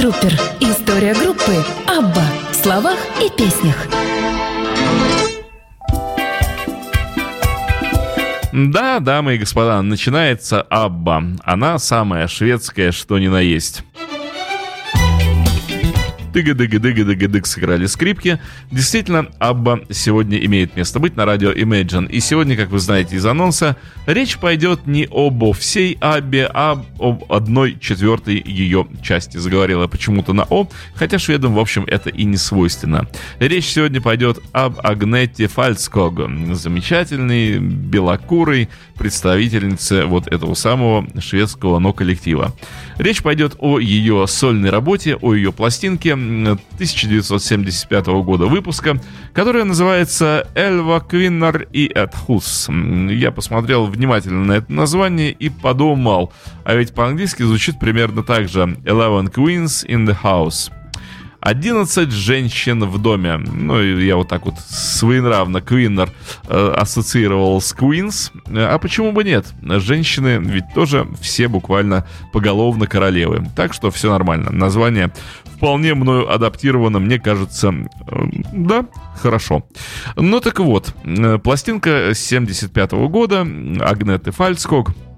Трупер. История группы Абба в словах и песнях. Да, дамы и господа, начинается Абба. Она самая шведская, что ни на есть тыга дыга дыга дыга дыг сыграли скрипки. Действительно, Абба сегодня имеет место быть на радио Imagine. И сегодня, как вы знаете из анонса, речь пойдет не обо всей Аббе, а об одной четвертой ее части. Заговорила почему-то на О, хотя шведам, в общем, это и не свойственно. Речь сегодня пойдет об Агнете Фальцког, замечательной, белокурой представительнице вот этого самого шведского но-коллектива. Речь пойдет о ее сольной работе, о ее пластинке 1975 года выпуска, которая называется «Эльва Квиннер и Эдхус». Я посмотрел внимательно на это название и подумал, а ведь по-английски звучит примерно так же «Eleven Queens in the House». 11 женщин в доме. Ну, я вот так вот своенравно Квиннер э, ассоциировал с Queens. А почему бы нет? Женщины ведь тоже все буквально поголовно королевы. Так что все нормально. Название вполне мною адаптировано, мне кажется, э, да, хорошо. Ну так вот, э, пластинка 75 -го года Агнеты Э,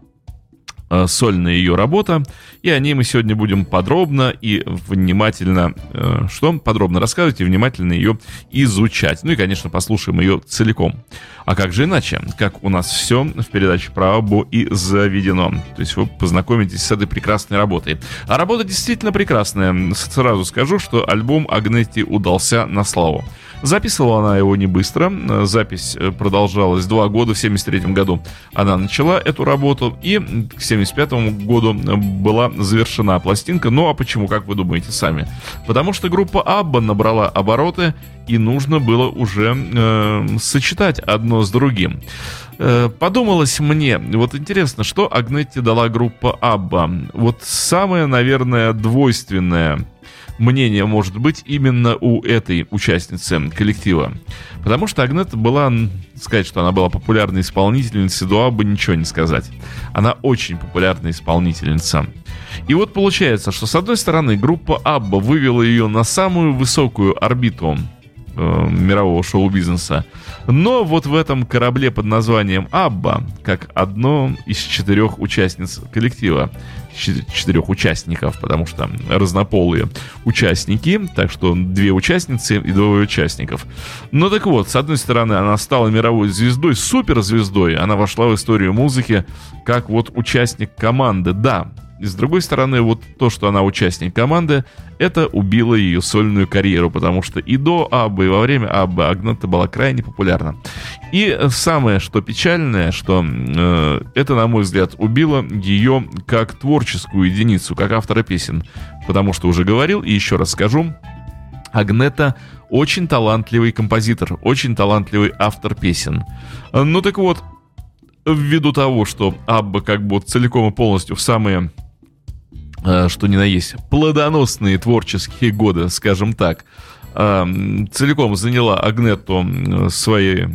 сольная ее работа, и о ней мы сегодня будем подробно и внимательно, э, что подробно рассказывать и внимательно ее изучать. Ну и, конечно, послушаем ее целиком. А как же иначе? Как у нас все в передаче про Абу и заведено. То есть вы познакомитесь с этой прекрасной работой. А работа действительно прекрасная. Сразу скажу, что альбом Агнети удался на славу. Записывала она его не быстро. Запись э, продолжалась два года. В 73 году она начала эту работу. И к 75 году была завершена пластинка. Ну а почему, как вы думаете сами? Потому что группа Абба набрала обороты и нужно было уже э, сочетать одно с другим. Э, подумалось мне, вот интересно, что Агнетти дала группа Абба? Вот самое, наверное, двойственное мнение может быть именно у этой участницы коллектива. Потому что Агнета была, сказать, что она была популярной исполнительницей, до Абба ничего не сказать. Она очень популярная исполнительница. И вот получается, что с одной стороны группа Абба вывела ее на самую высокую орбиту э, мирового шоу-бизнеса. Но вот в этом корабле под названием Абба, как одно из четырех участниц коллектива, четырех участников, потому что разнополые участники, так что две участницы и двое участников. Ну так вот, с одной стороны, она стала мировой звездой, суперзвездой, она вошла в историю музыки как вот участник команды. Да, и с другой стороны, вот то, что она участник команды, это убило ее сольную карьеру, потому что и до Аббы, и во время Аббы Агната была крайне популярна. И самое, что печальное, что э, это, на мой взгляд, убило ее как творческую единицу, как автора песен. Потому что уже говорил, и еще раз скажу, Агнета очень талантливый композитор, очень талантливый автор песен. Ну так вот, ввиду того, что Абба как бы целиком и полностью в самые что ни на есть, плодоносные творческие годы, скажем так, э, целиком заняла Агнету своей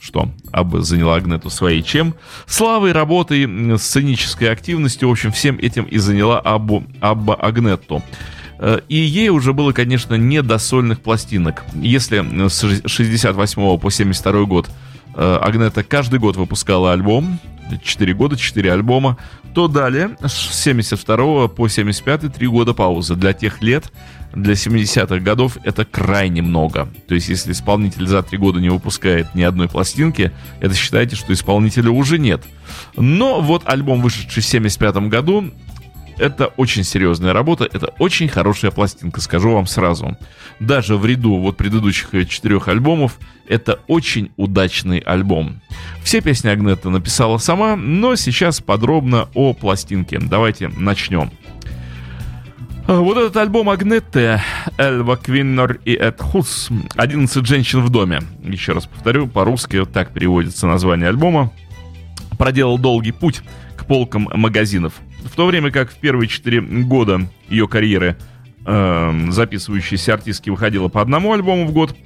что Абба заняла Агнету своей чем? Славой, работой, сценической активностью, в общем, всем этим и заняла Аббу, Абба Агнетту. Э, и ей уже было, конечно, не до сольных пластинок. Если с 68 по 72 год Агнета каждый год выпускала альбом, 4 года, 4 альбома, то далее с 72 по 75 3 года паузы. Для тех лет, для 70-х годов это крайне много. То есть если исполнитель за 3 года не выпускает ни одной пластинки, это считайте, что исполнителя уже нет. Но вот альбом, вышедший в 75 году, это очень серьезная работа, это очень хорошая пластинка, скажу вам сразу. Даже в ряду вот предыдущих четырех альбомов это очень удачный альбом. Все песни Агнета написала сама, но сейчас подробно о пластинке. Давайте начнем. Вот этот альбом Агнетте, Эльва Квиннер и Эд Хус, 11 женщин в доме. Еще раз повторю, по-русски вот так переводится название альбома. Проделал долгий путь к полкам магазинов. В то время как в первые 4 года ее карьеры э, записывающаяся артистки выходила по одному альбому в год,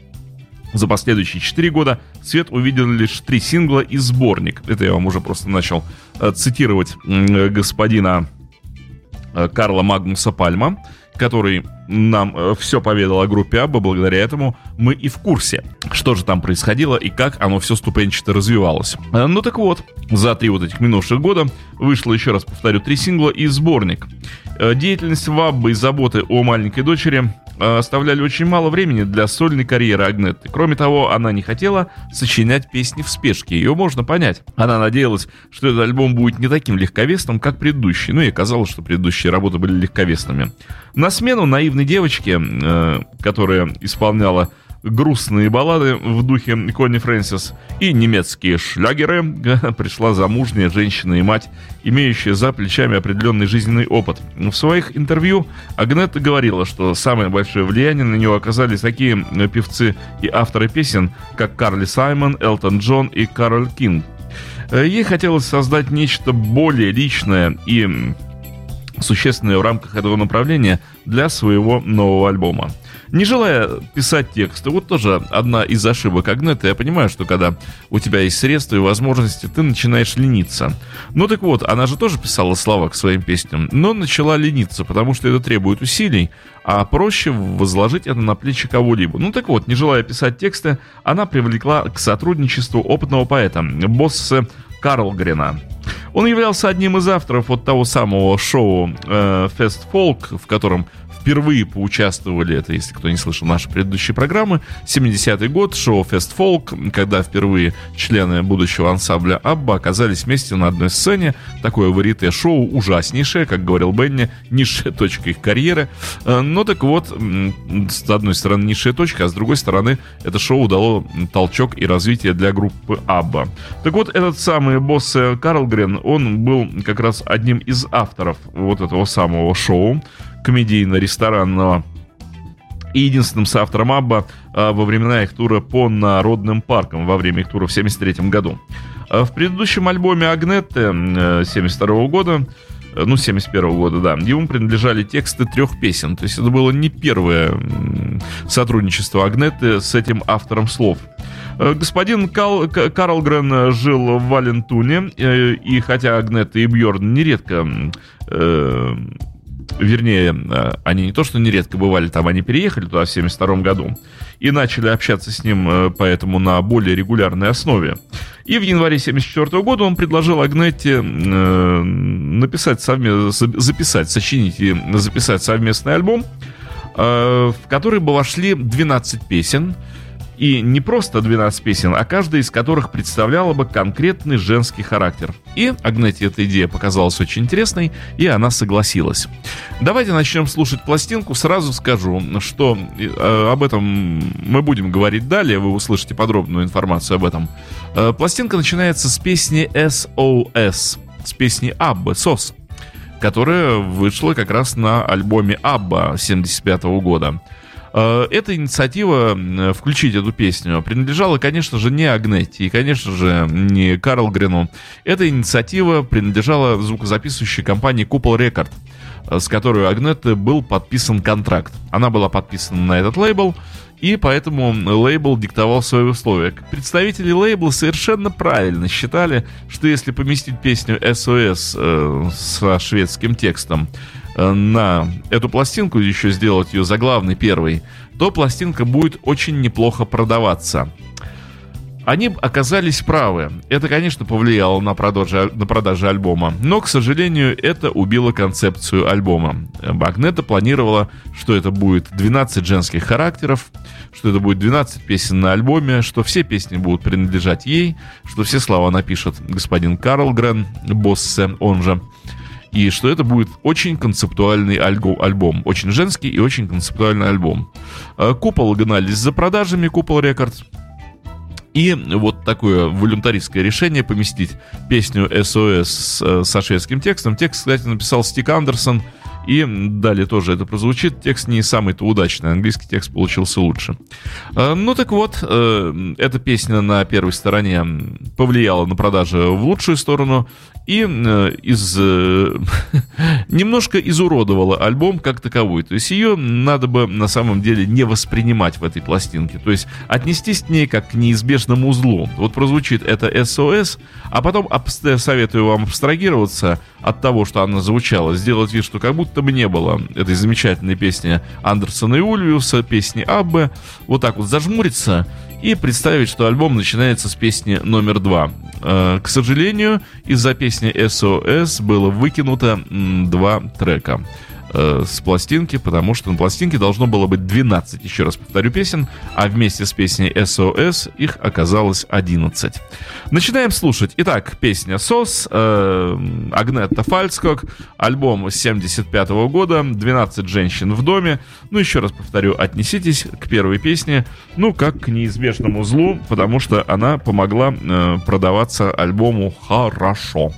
за последующие 4 года свет увидел лишь три сингла и сборник. Это я вам уже просто начал э, цитировать э, господина э, Карла Магнуса Пальма, который нам э, все поведал о группе Абба, благодаря этому мы и в курсе, что же там происходило и как оно все ступенчато развивалось. Э, ну так вот, за три вот этих минувших года вышло, еще раз повторю, три сингла и сборник. Э, деятельность Ваббы и заботы о маленькой дочери оставляли очень мало времени для сольной карьеры Агнетты. Кроме того, она не хотела сочинять песни в спешке. Ее можно понять. Она надеялась, что этот альбом будет не таким легковесным, как предыдущий. Ну и оказалось, что предыдущие работы были легковесными. На смену наивной девочке, э, которая исполняла грустные баллады в духе Конни Фрэнсис и немецкие шлягеры, пришла замужняя женщина и мать, имеющая за плечами определенный жизненный опыт. В своих интервью Агнетта говорила, что самое большое влияние на нее оказались такие певцы и авторы песен, как Карли Саймон, Элтон Джон и Кароль Кинг. Ей хотелось создать нечто более личное и существенное в рамках этого направления для своего нового альбома. Не желая писать тексты, вот тоже одна из ошибок Агнета. Я понимаю, что когда у тебя есть средства и возможности, ты начинаешь лениться. Ну так вот, она же тоже писала слова к своим песням, но начала лениться, потому что это требует усилий, а проще возложить это на плечи кого-либо. Ну так вот, не желая писать тексты, она привлекла к сотрудничеству опытного поэта, босса Карлгрена. Он являлся одним из авторов вот того самого шоу э, Fest Folk, в котором впервые поучаствовали, это если кто не слышал наши предыдущие программы, 70-й год, шоу Fest Folk, когда впервые члены будущего ансамбля Абба оказались вместе на одной сцене. Такое варите шоу ужаснейшее, как говорил Бенни, низшая точка их карьеры. Э, но так вот, с одной стороны низшая точка, а с другой стороны это шоу дало толчок и развитие для группы Абба. Так вот, этот самый босс э, Карлгрен, он был как раз одним из авторов вот этого самого шоу комедийно-ресторанного и единственным соавтором Абба а, во времена их тура по Народным паркам, во время их тура в 1973 году. А, в предыдущем альбоме Агнетте 1972 года ну, 71 года, да, ему принадлежали тексты трех песен. То есть это было не первое сотрудничество Агнетты с этим автором слов. А, господин Кал, Карлгрен жил в Валентуне, э, и хотя Агнетта и Бьорн нередко э, вернее, э, они не то что нередко бывали там, они переехали туда в 72 году и начали общаться с ним э, поэтому на более регулярной основе. И в январе 74 года он предложил Агнетте э, написать совместно, записать, сочинить и записать совместный альбом, в который бы вошли 12 песен, и не просто 12 песен, а каждая из которых представляла бы конкретный женский характер. И Агнете эта идея показалась очень интересной, и она согласилась. Давайте начнем слушать пластинку. Сразу скажу, что э, об этом мы будем говорить далее, вы услышите подробную информацию об этом. Э, пластинка начинается с песни SOS, с песни Аббы, SOS, которая вышла как раз на альбоме Абба 75 года. Э, эта инициатива включить эту песню принадлежала, конечно же, не Агнетти и, конечно же, не Карл Грену. Эта инициатива принадлежала звукозаписывающей компании Купол Рекорд, э, с которой Агнетте был подписан контракт. Она была подписана на этот лейбл, и поэтому лейбл диктовал свои условия. Представители лейбла совершенно правильно считали, что если поместить песню SOS э, со шведским текстом Э, на эту пластинку, еще сделать ее заглавной первой, то пластинка будет очень неплохо продаваться. Они оказались правы. Это, конечно, повлияло на продажи, на продажи альбома. Но, к сожалению, это убило концепцию альбома. Багнета планировала, что это будет 12 женских характеров, что это будет 12 песен на альбоме, что все песни будут принадлежать ей, что все слова напишет господин Карл Грен, Боссе, он же и что это будет очень концептуальный альбом. Очень женский и очень концептуальный альбом. Э, Купол гнались за продажами, Купол Рекордс. И вот такое волюнтаристское решение поместить песню SOS э, со шведским текстом. Текст, кстати, написал Стик Андерсон – и далее тоже это прозвучит. Текст не самый-то удачный, английский текст получился лучше. Э, ну так вот, э, эта песня на первой стороне повлияла на продажи в лучшую сторону и э, из, немножко изуродовала альбом как таковой. То есть ее надо бы на самом деле не воспринимать в этой пластинке. То есть отнестись к ней как к неизбежному узлу. Вот прозвучит это SOS, а потом советую вам абстрагироваться от того, что она звучала, сделать вид, что как будто будто бы не было этой замечательной песни Андерсона и Ульвиуса, песни Аббы, вот так вот зажмуриться и представить, что альбом начинается с песни номер два. Э, к сожалению, из-за песни SOS было выкинуто два трека. Э, с пластинки, потому что на пластинке должно было быть 12, еще раз повторю, песен, а вместе с песней SOS их оказалось 11. Начинаем слушать. Итак, песня «СОС», э, Агнетта Фальцкок, альбом 75 -го года, 12 женщин в доме. Ну, еще раз повторю, отнеситесь к первой песне, ну, как к неизбежному злу, потому что она помогла э, продаваться альбому хорошо.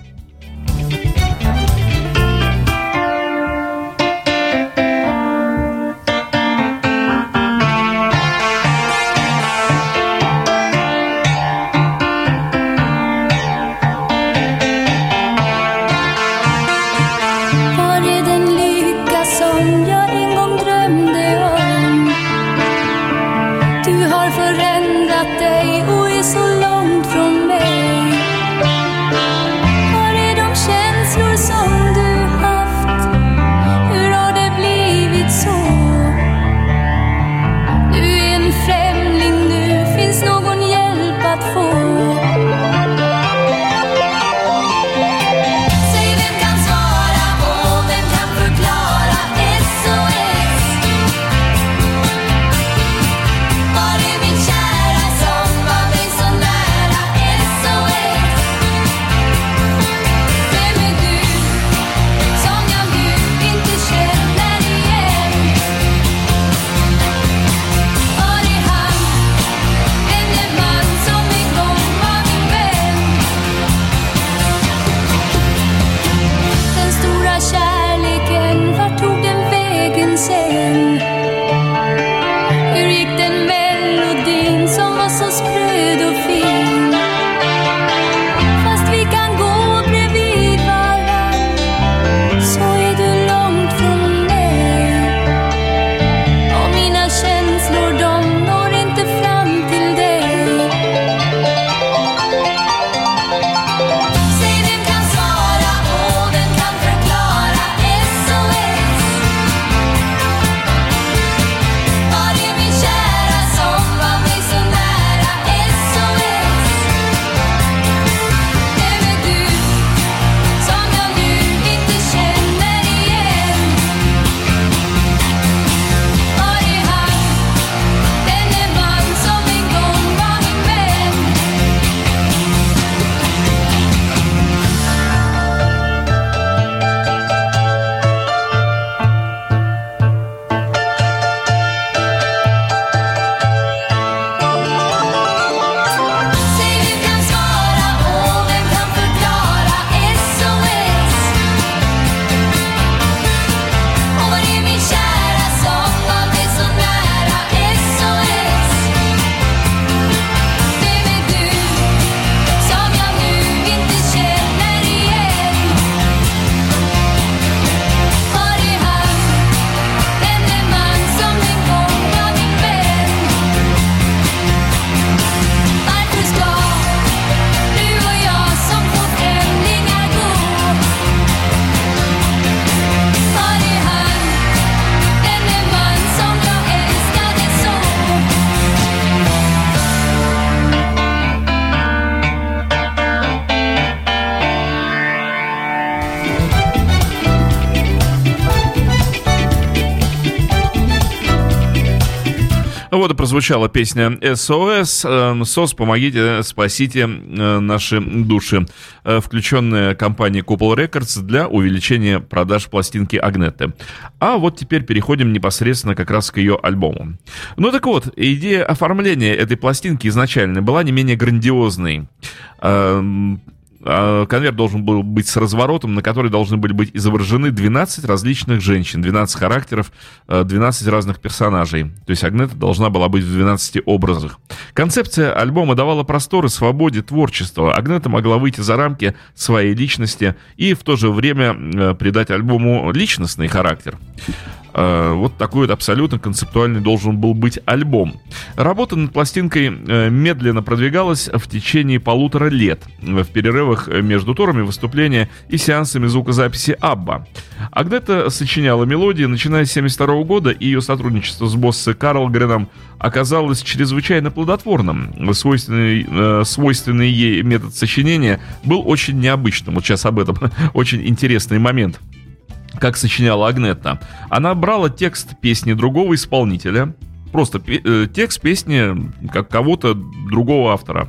Прозвучала песня SOS. Эм, СОС, помогите, спасите э, наши души. Э, включенная компания Couple Records для увеличения продаж пластинки Агнетты. А вот теперь переходим непосредственно как раз к ее альбому. Ну так вот, идея оформления этой пластинки изначально была не менее грандиозной. А, конверт должен был быть с разворотом, на который должны были быть изображены 12 различных женщин, 12 характеров, 12 э, разных персонажей. То есть Агнета должна была быть в 12 образах. Концепция альбома давала простор и свободе творчества. Агнета могла выйти за рамки своей личности и в то же время э, придать альбому личностный характер. Э, вот такой вот абсолютно концептуальный должен был быть альбом. Работа над пластинкой э, медленно продвигалась в течение полутора лет, в перерывах между турами выступления и сеансами звукозаписи Абба. Агнета сочиняла мелодии, начиная с 1972 года, и ее сотрудничество с Боссе Карлгреном оказалось чрезвычайно плодотворным. Свойственный, э, свойственный ей метод сочинения был очень необычным. Вот сейчас об этом очень интересный момент как сочиняла Агнетта. Она брала текст песни другого исполнителя, просто э, текст песни как кого-то другого автора,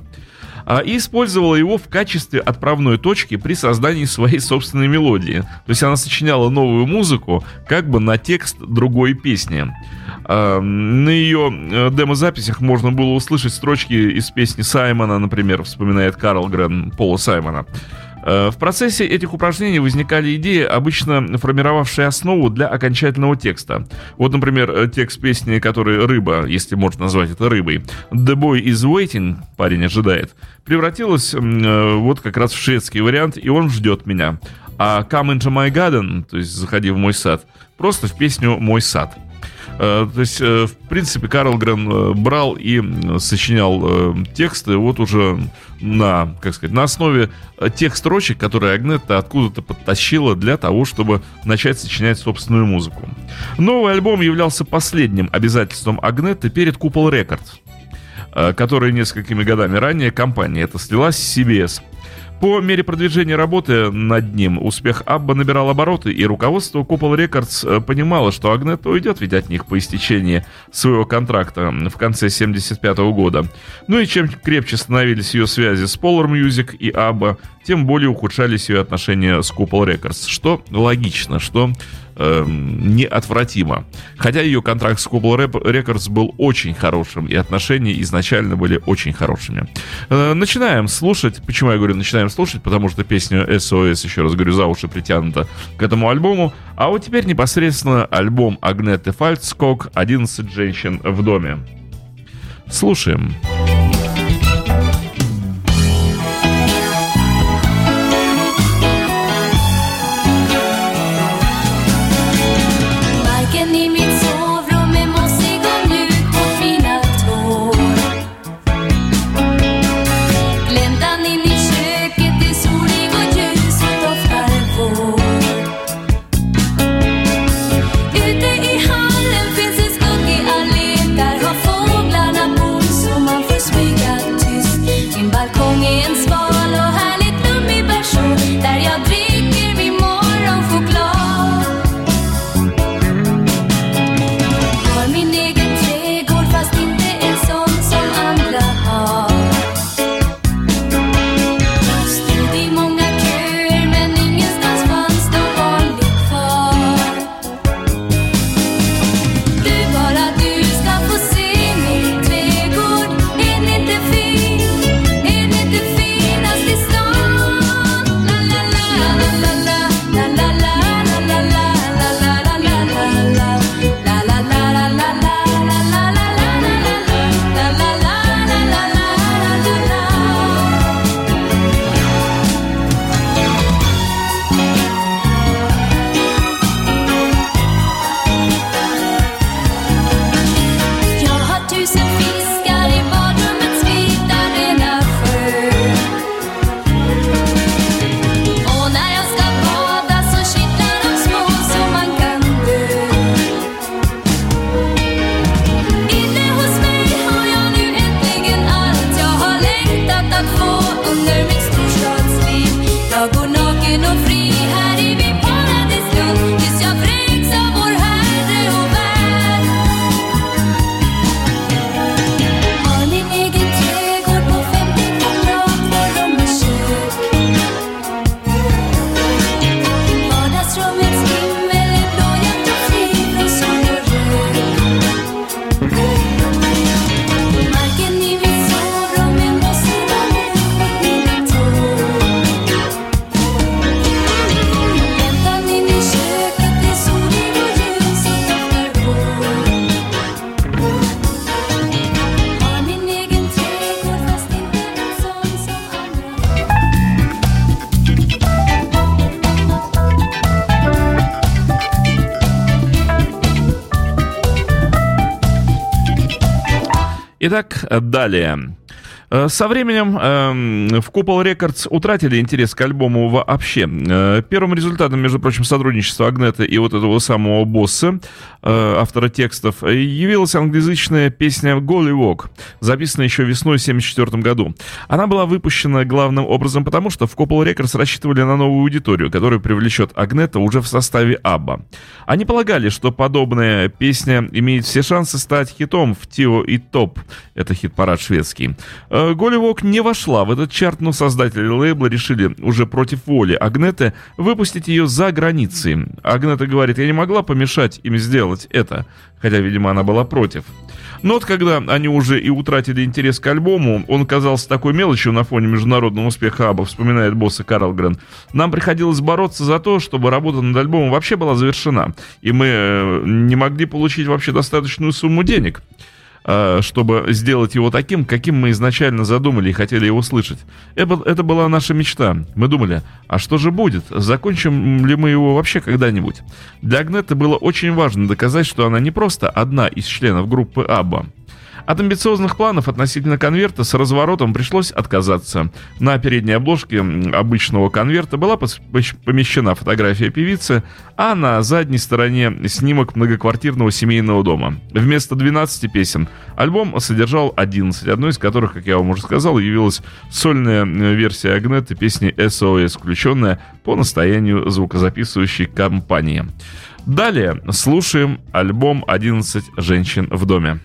а, и использовала его в качестве отправной точки при создании своей собственной мелодии. То есть она сочиняла новую музыку как бы на текст другой песни. А, на ее э, демозаписях можно было услышать строчки из песни Саймона, например, вспоминает Карл Грен Пола Саймона. В процессе этих упражнений возникали идеи, обычно формировавшие основу для окончательного текста. Вот, например, э, текст песни, который «Рыба», если можно назвать это рыбой, «The boy is waiting», парень ожидает, превратилась э, вот как раз в шведский вариант «И он ждет меня». А «Come into my garden», то есть «Заходи в мой сад», просто в песню «Мой сад». Э, то есть, э, в принципе, Карл Грен э, брал и сочинял тексты вот уже на, как сказать, на основе тех строчек, которые Агнетта откуда-то подтащила для того, чтобы начать сочинять собственную музыку. Новый альбом являлся последним обязательством Агнетты перед Cupol Records который несколькими годами ранее компания это слилась с CBS. По мере продвижения работы над ним успех ABBA набирал обороты, и руководство Cupol Records э, понимало, что Агнет уйдет ведь от них по истечении своего контракта в конце 75 года. Ну и чем крепче становились ее связи с Polar Music и Абба, тем более ухудшались ее отношения с Cupol Records, что логично, что э, неотвратимо. Хотя ее контракт с Cupol Records был очень хорошим, и отношения изначально были очень хорошими. Э, начинаем слушать. Почему я говорю начинаем слушать? Потому что песня SOS, еще раз говорю, за уши притянута к этому альбому. А вот теперь непосредственно альбом Агнеты Фальцкок «11 женщин в доме». Слушаем. Слушаем. Далее. Э, со временем э, в Cupol Records утратили интерес к альбому вообще. Э, первым результатом, между прочим, сотрудничества Агнета и вот этого самого босса, э, автора текстов, явилась англоязычная песня «Golliwog», записанная еще весной в 1974 году. Она была выпущена главным образом потому, что в Cupol Records рассчитывали на новую аудиторию, которая привлечет Агнета уже в составе Абба. Они полагали, что подобная песня имеет все шансы стать хитом в Tio i Topp. Это хит-парад шведский. Э, Голливок не вошла в этот чарт, но создатели лейбла решили уже против воли Агнеты выпустить ее за границей. Агнета говорит, я не могла помешать им сделать это, хотя, видимо, она была против. Но вот когда они уже и утратили интерес к альбому, он казался такой мелочью на фоне международного успеха Аба, вспоминает босса Карлгрен. Нам приходилось бороться за то, чтобы работа над альбомом вообще была завершена, и мы э, не могли получить вообще достаточную сумму денег. Э, чтобы сделать его таким, каким мы изначально задумали и хотели его слышать. Это была наша мечта. Мы думали, а что же будет? Закончим ли мы его вообще когда-нибудь? Для Агнеты было очень важно доказать, что она не просто одна из членов группы Абба. От амбициозных планов относительно конверта с разворотом пришлось отказаться. На передней обложке обычного конверта была помещена фотография певицы, а на задней стороне снимок многоквартирного семейного дома. Вместо 12 песен альбом содержал 11, одной из которых, как я вам уже сказал, явилась сольная версия Агнеты песни SOS, включенная по настоянию звукозаписывающей компании. Далее слушаем альбом «11 женщин в доме».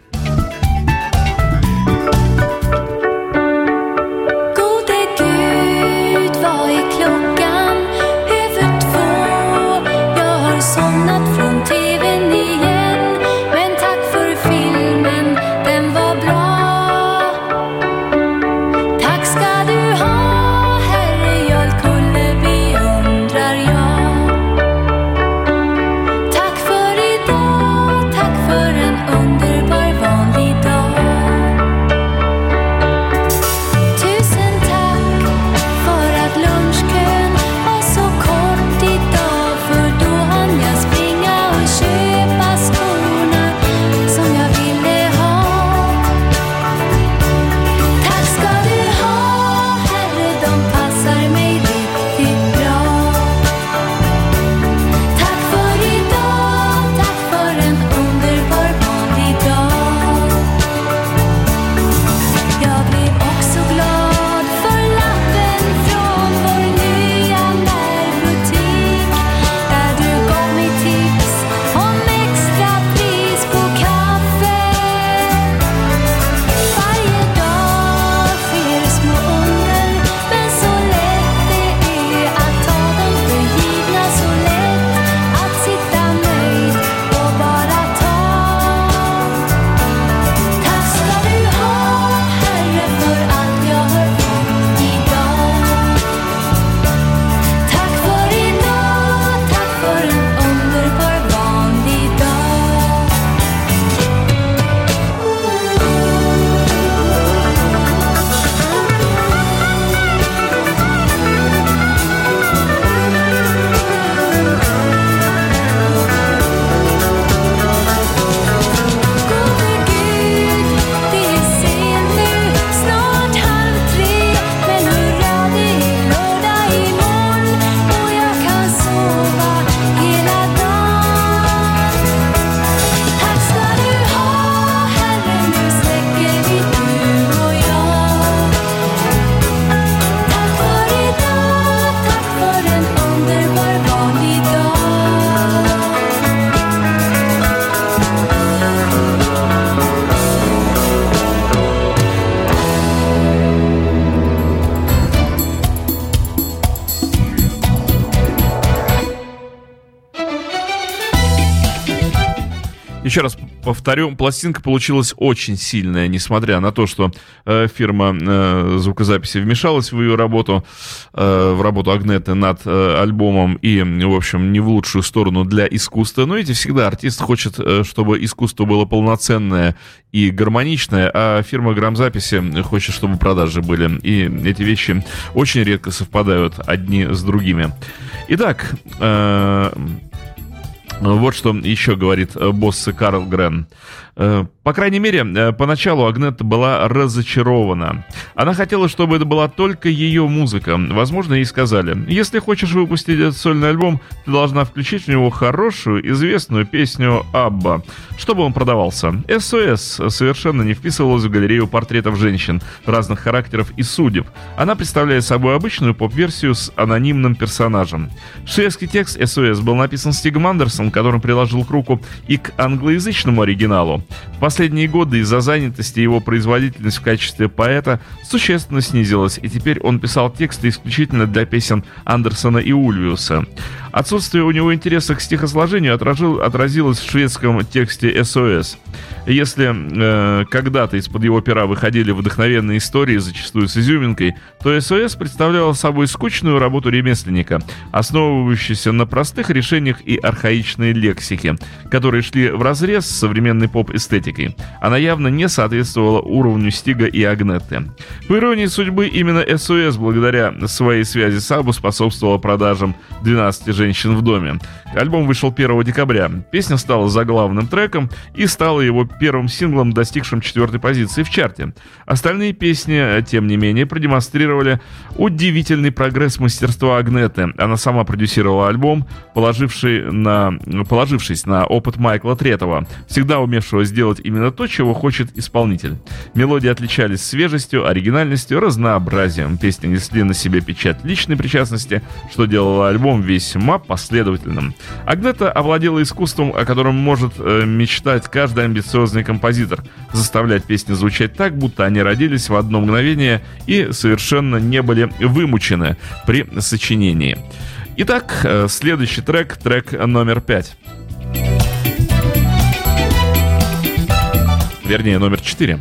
Еще раз повторю, пластинка получилась очень сильная, несмотря на то, что э, фирма э, звукозаписи вмешалась в ее работу, э, в работу Агнеты над э, альбомом и, в общем, не в лучшую сторону для искусства. Но эти всегда артист хочет, э, чтобы искусство было полноценное и гармоничное, а фирма грамзаписи хочет, чтобы продажи были. И эти вещи очень редко совпадают одни с другими. Итак, э, вот что еще говорит э, босс Карл Грен. Э, По крайней мере, э, поначалу Агнета была разочарована. Она хотела, чтобы это была только ее музыка. Возможно, ей сказали, если хочешь выпустить этот сольный альбом, ты должна включить в него хорошую, известную песню Абба, чтобы он продавался. СОС совершенно не вписывалась в галерею портретов женщин разных характеров и судеб. Она представляет собой обычную поп-версию с анонимным персонажем. Шведский текст СОС был написан Стигом Андерсон, который приложил к руку и к англоязычному оригиналу. В последние годы из-за занятости его производительность в качестве поэта существенно снизилась, и теперь он писал тексты исключительно для песен Андерсона и Ульвиуса. Отсутствие у него интереса к стихосложению отражил, отразилось в шведском тексте «СОС». Если э, когда-то из-под его пера выходили вдохновенные истории, зачастую с изюминкой, то СОС представляла собой скучную работу ремесленника, основывающуюся на простых решениях и архаичной лексике, которые шли в разрез с современной поп-эстетикой. Она явно не соответствовала уровню Стига и Агнетты. По иронии судьбы, именно СОС благодаря своей связи с Абу способствовала продажам 12 женщин в доме. Альбом вышел 1 декабря. Песня стала заглавным треком и стала его первым синглом, достигшим четвертой позиции в чарте. Остальные песни, тем не менее, продемонстрировали удивительный прогресс мастерства Агнеты. Она сама продюсировала альбом, положивший на, положившись на опыт Майкла Третова, всегда умевшего сделать именно то, чего хочет исполнитель. Мелодии отличались свежестью, оригинальностью, разнообразием. Песни несли на себе печать личной причастности, что делало альбом весьма последовательным. Агнета овладела искусством, о котором может э, мечтать каждый амбициозный композитор, заставлять песни звучать так, будто они родились в одно мгновение и совершенно не были вымучены при сочинении. Итак, э, следующий трек, трек номер пять. Вернее, номер четыре.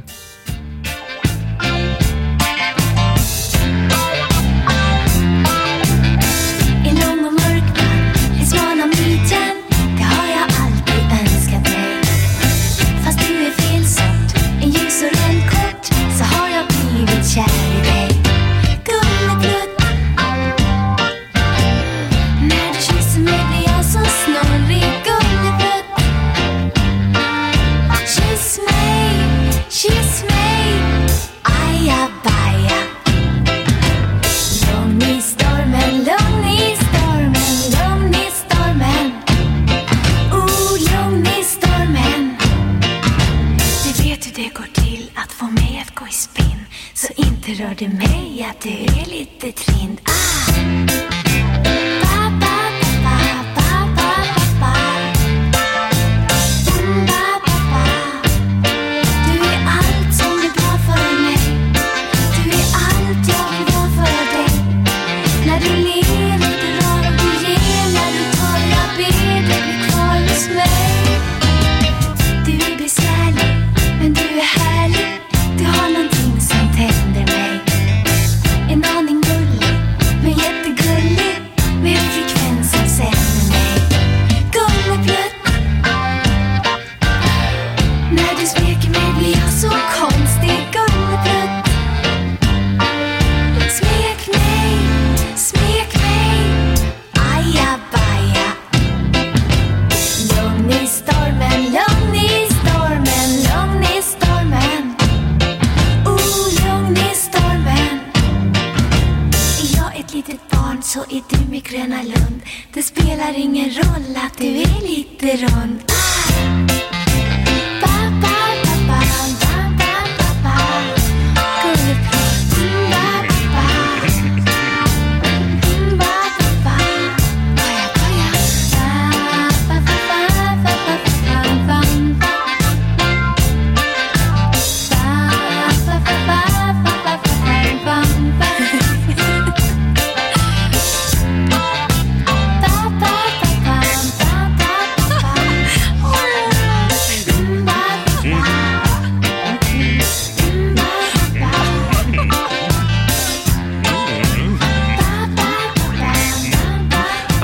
det går till att få mig att gå i spinn. Så inte rör det mig att du är lite trind. Ah!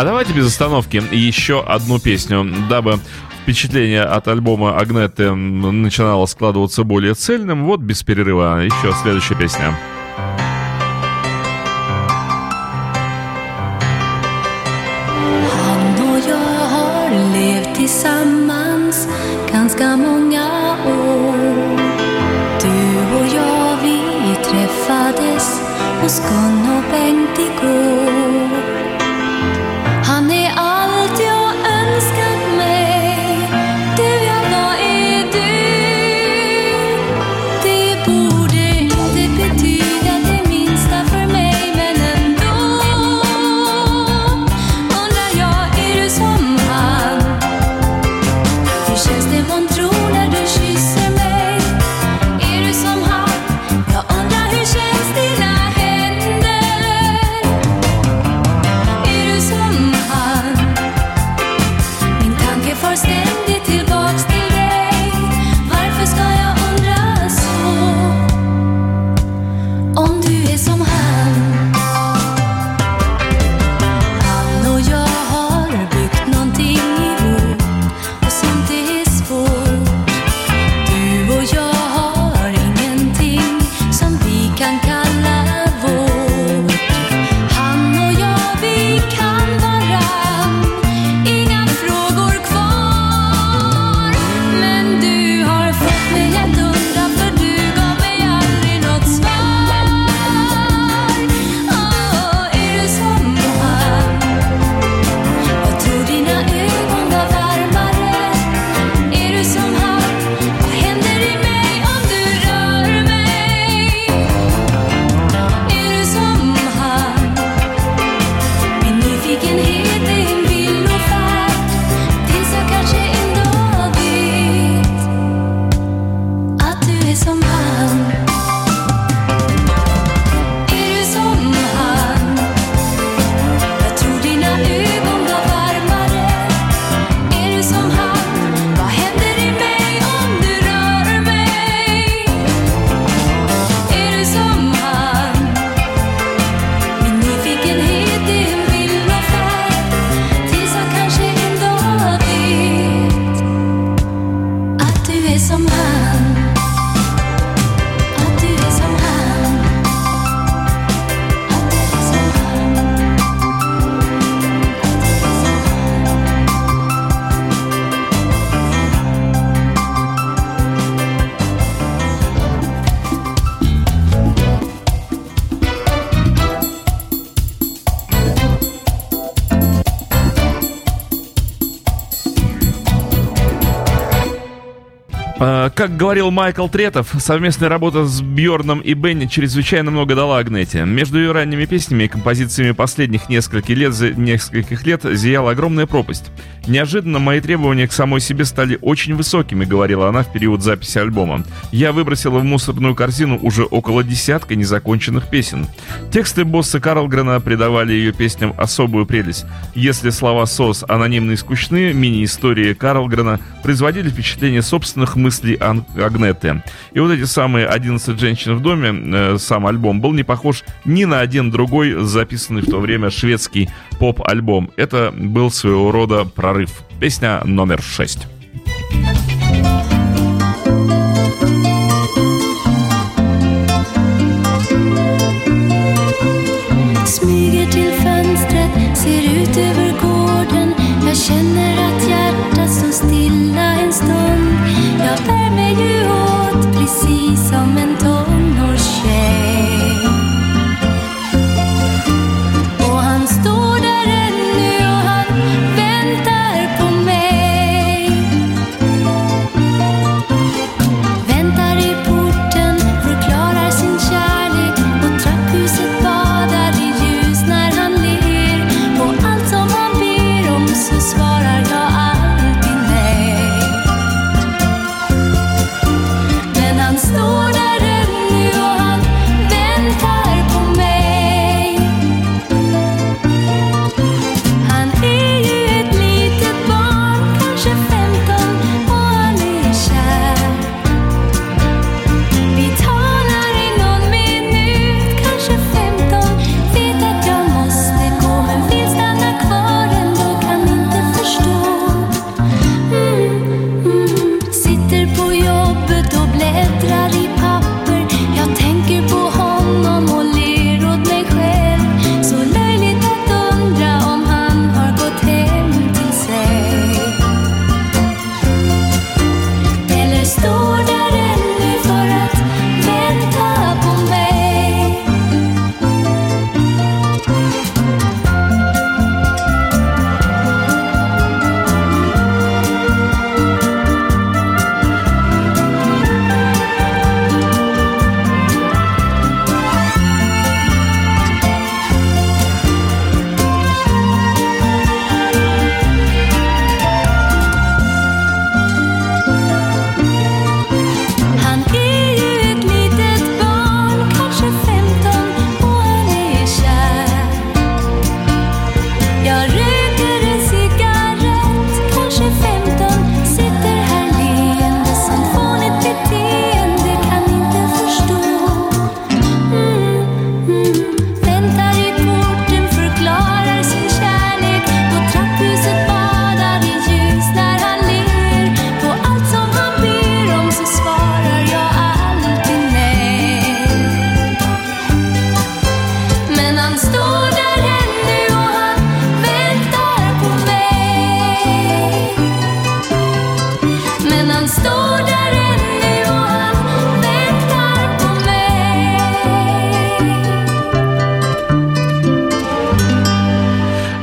А давайте без остановки еще одну песню, дабы впечатление от альбома Агнеты начинало складываться более цельным. Вот без перерыва еще следующая песня. ganska många år. Du och jag, vi träffades hos Gun och Bengt igår. Как говорил Майкл Третов, совместная работа с Бьорном и Бенни чрезвычайно много дала Агнете. Между ее ранними песнями и композициями последних нескольких лет, нескольких лет зияла огромная пропасть. Неожиданно мои требования к самой себе стали очень высокими, говорила она в период записи альбома. Я выбросила в мусорную корзину уже около десятка незаконченных песен. Тексты босса Карлгрена придавали ее песням особую прелесть. Если слова «сос» анонимны и скучны, мини-истории Карлгрена производили впечатление собственных мыслей Ан- Агнеты. И вот эти самые 11 женщин в доме, э, сам альбом, был не похож ни на один другой записанный в то время шведский поп-альбом. Это был своего рода про прорыв. Песня номер шесть. Smyger till fönstret, ser ut över gården. Jag känner att hjärtat står stilla en stund. Jag ju åt precis som en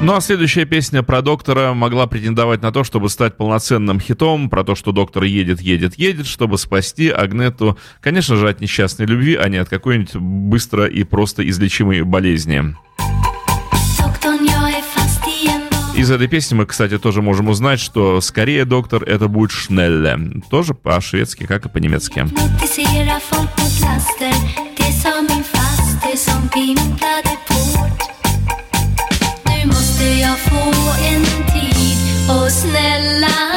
Ну а следующая песня про доктора могла претендовать на то, чтобы стать полноценным хитом, про то, что доктор едет, едет, едет, чтобы спасти Агнету, конечно же, от несчастной любви, а не от какой-нибудь быстро и просто излечимой болезни. Из этой песни мы, кстати, тоже можем узнать, что скорее доктор это будет Шнелле. Тоже по-шведски, как и по-немецки. Måste jag få en tid? Och snälla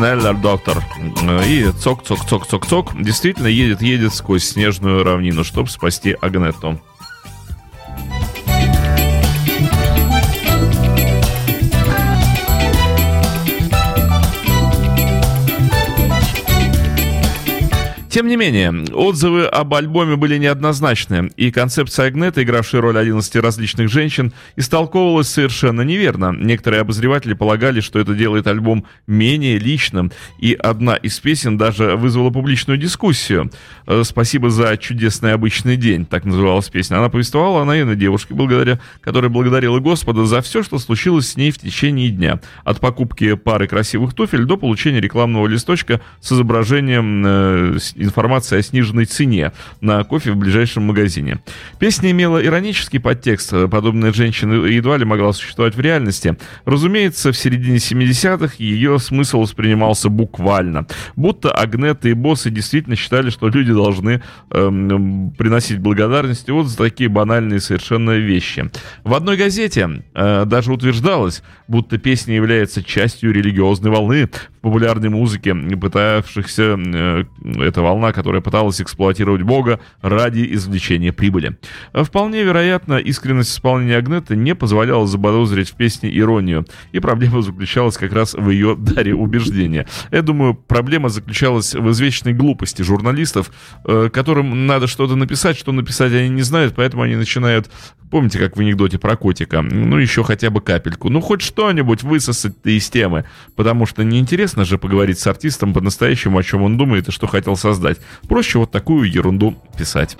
Снеллер доктор. И цок-цок-цок-цок-цок действительно едет-едет сквозь снежную равнину, чтобы спасти Агнетту. Тем не менее, отзывы об альбоме были неоднозначны, и концепция Агнета, игравшей роль 11 различных женщин, истолковывалась совершенно неверно. Некоторые обозреватели полагали, что это делает альбом менее личным, и одна из песен даже вызвала публичную дискуссию. Э, «Спасибо за чудесный обычный день», так называлась песня. Она повествовала о наивной девушке, благодаря, которая благодарила Господа за все, что случилось с ней в течение дня. От покупки пары красивых туфель до получения рекламного листочка с изображением э, информации о сниженной цене на кофе в ближайшем магазине. Песня имела иронический подтекст. Подобная женщина едва ли могла существовать в реальности. Разумеется, в середине 70-х ее смысл воспринимался буквально. Будто Агнета и боссы действительно считали, что люди должны эм, приносить благодарность вот за такие банальные совершенно вещи. В одной газете э, даже утверждалось, будто песня является частью религиозной волны в популярной музыке, пытавшихся э, эта волна, которая пыталась эксплуатировать Бога ради извлечения прибыли. Вполне вероятно, искренность исполнения Агнета не позволяла заподозрить в песне иронию, и проблема заключалась как раз в ее даре убеждения. Я думаю, проблема заключалась в извечной глупости журналистов, э, которым надо что-то написать, что написать они не знают, поэтому они начинают, помните, как в анекдоте про котика, ну еще хотя бы капельку, ну хоть что-нибудь высосать из темы, потому что неинтересно же поговорить с артистом по-настоящему, о чем он думает и что хотел создать. Проще вот такую ерунду писать.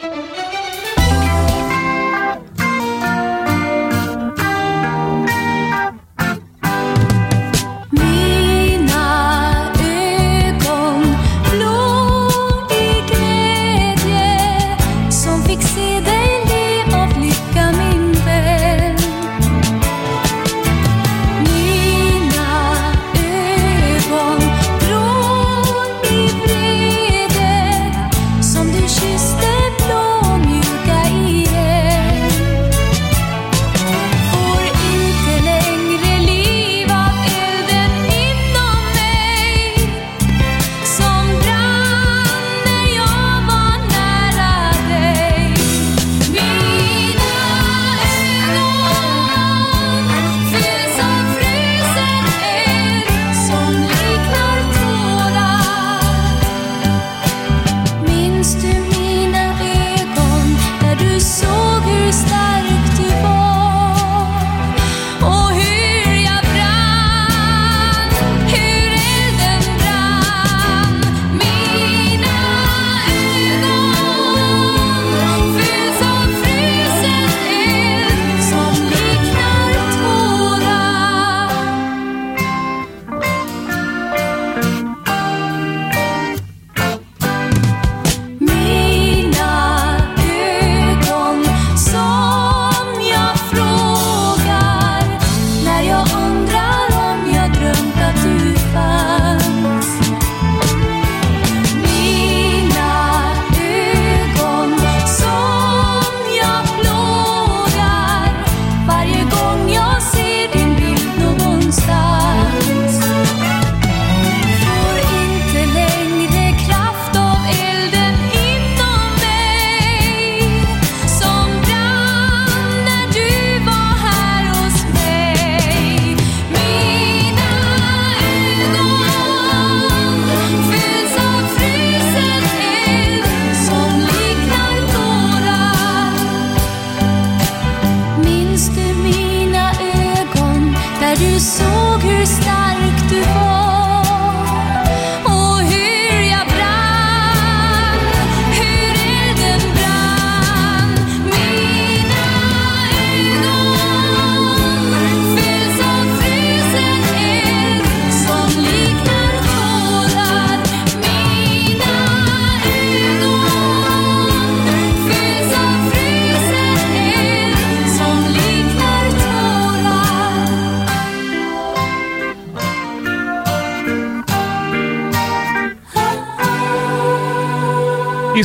you so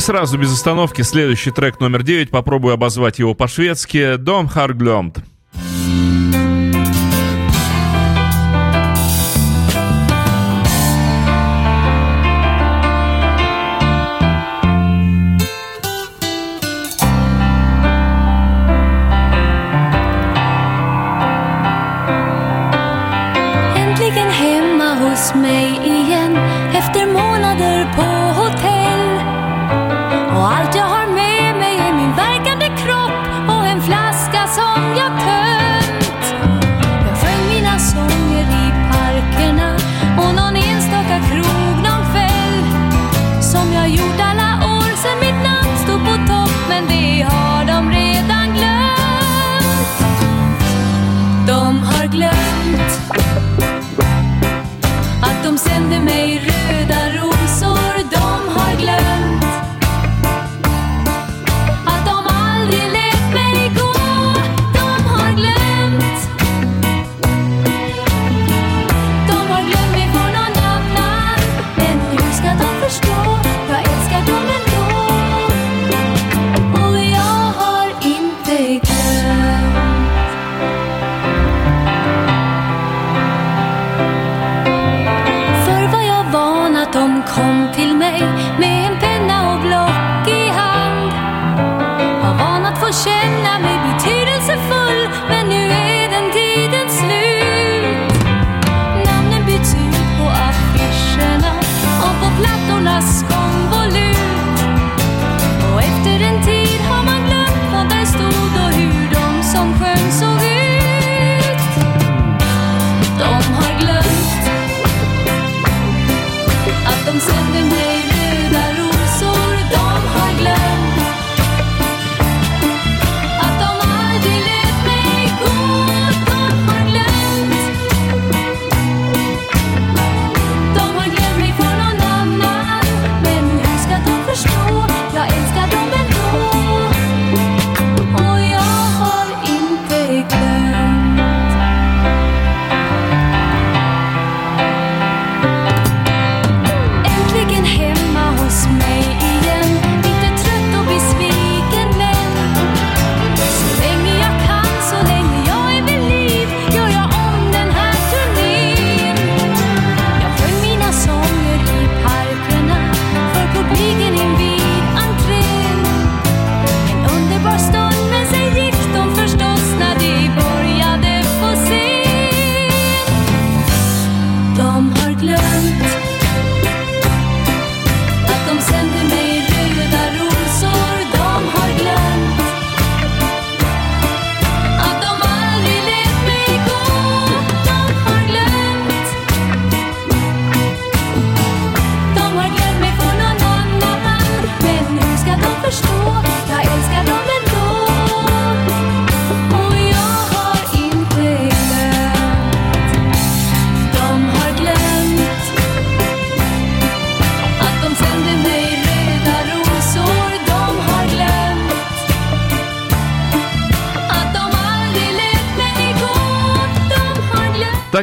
сразу без остановки следующий трек номер 9. Попробую обозвать его по-шведски. Дом Харглемд.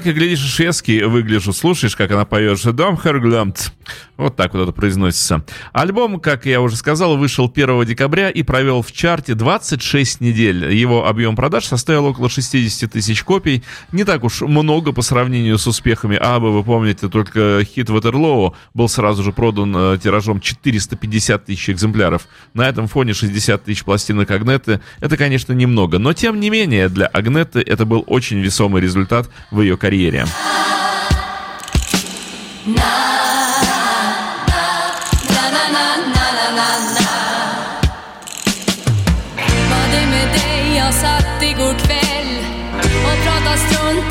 так и глядишь, шведский выгляжу. Слушаешь, как она поет. Дом Херглемт. Вот так вот это произносится. Альбом, как я уже сказал, вышел 1 декабря и провел в чарте 26 недель. Его объем продаж составил около 60 тысяч копий. Не так уж много по сравнению с успехами Абы. Вы помните, только хит Ватерлоу был сразу же продан э, тиражом 450 тысяч экземпляров. На этом фоне 60 тысяч пластинок Агнеты — это, конечно, немного. Но, тем не менее, для Агнеты это был очень весомый результат в ее карьере.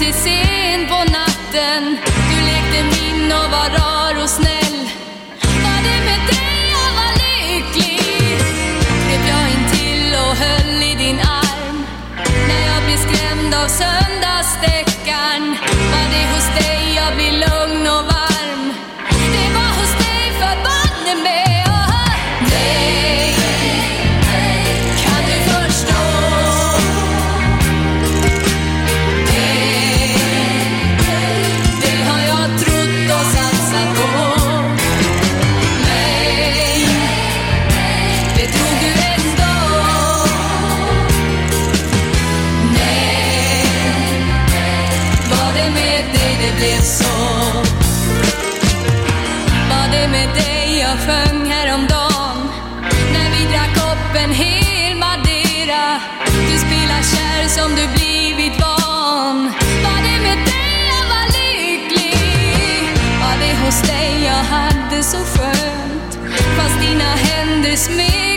practices. miss me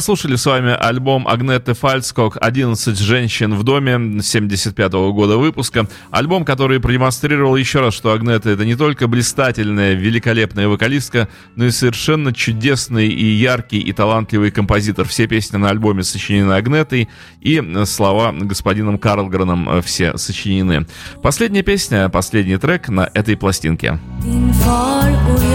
прослушали с вами альбом Агнеты Фальцкок «11 женщин в доме» 75 -го года выпуска. Альбом, который продемонстрировал еще раз, что Агнета — это не только блистательная, великолепная вокалистка, но и совершенно чудесный и яркий и талантливый композитор. Все песни на альбоме сочинены Агнетой, и слова господином Карлгреном э, все сочинены. Последняя песня, последний трек на этой пластинке. In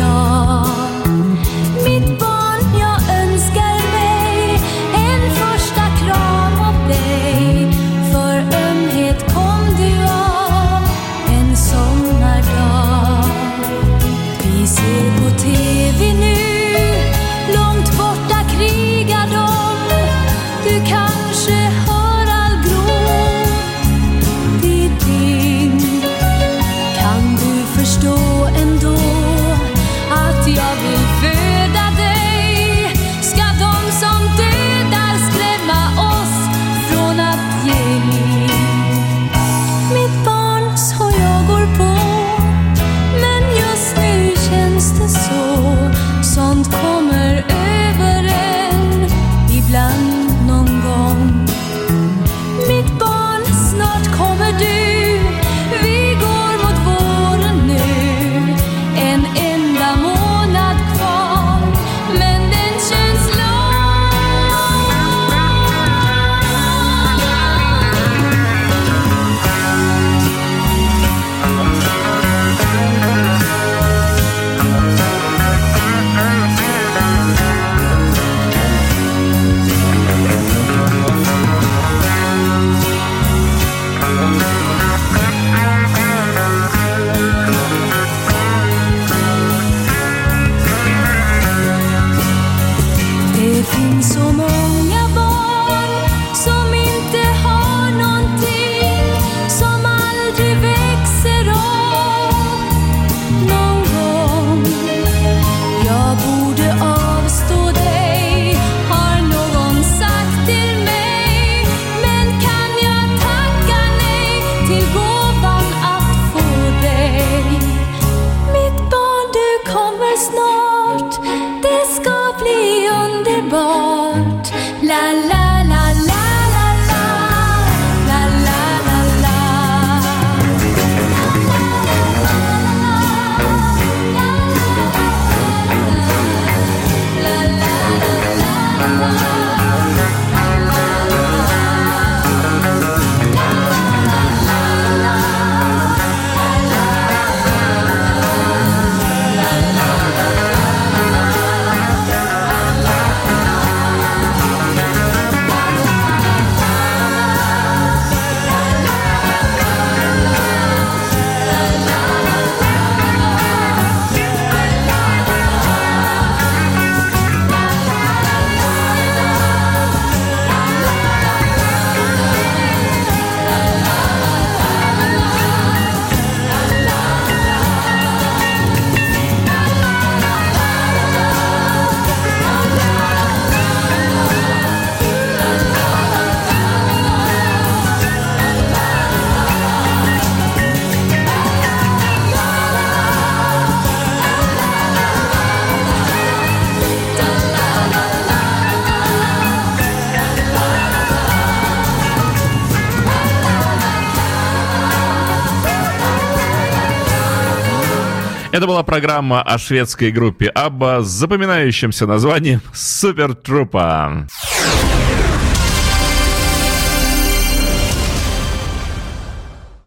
Это была программа о шведской группе Абба с запоминающимся названием «Супертрупа». Трупа.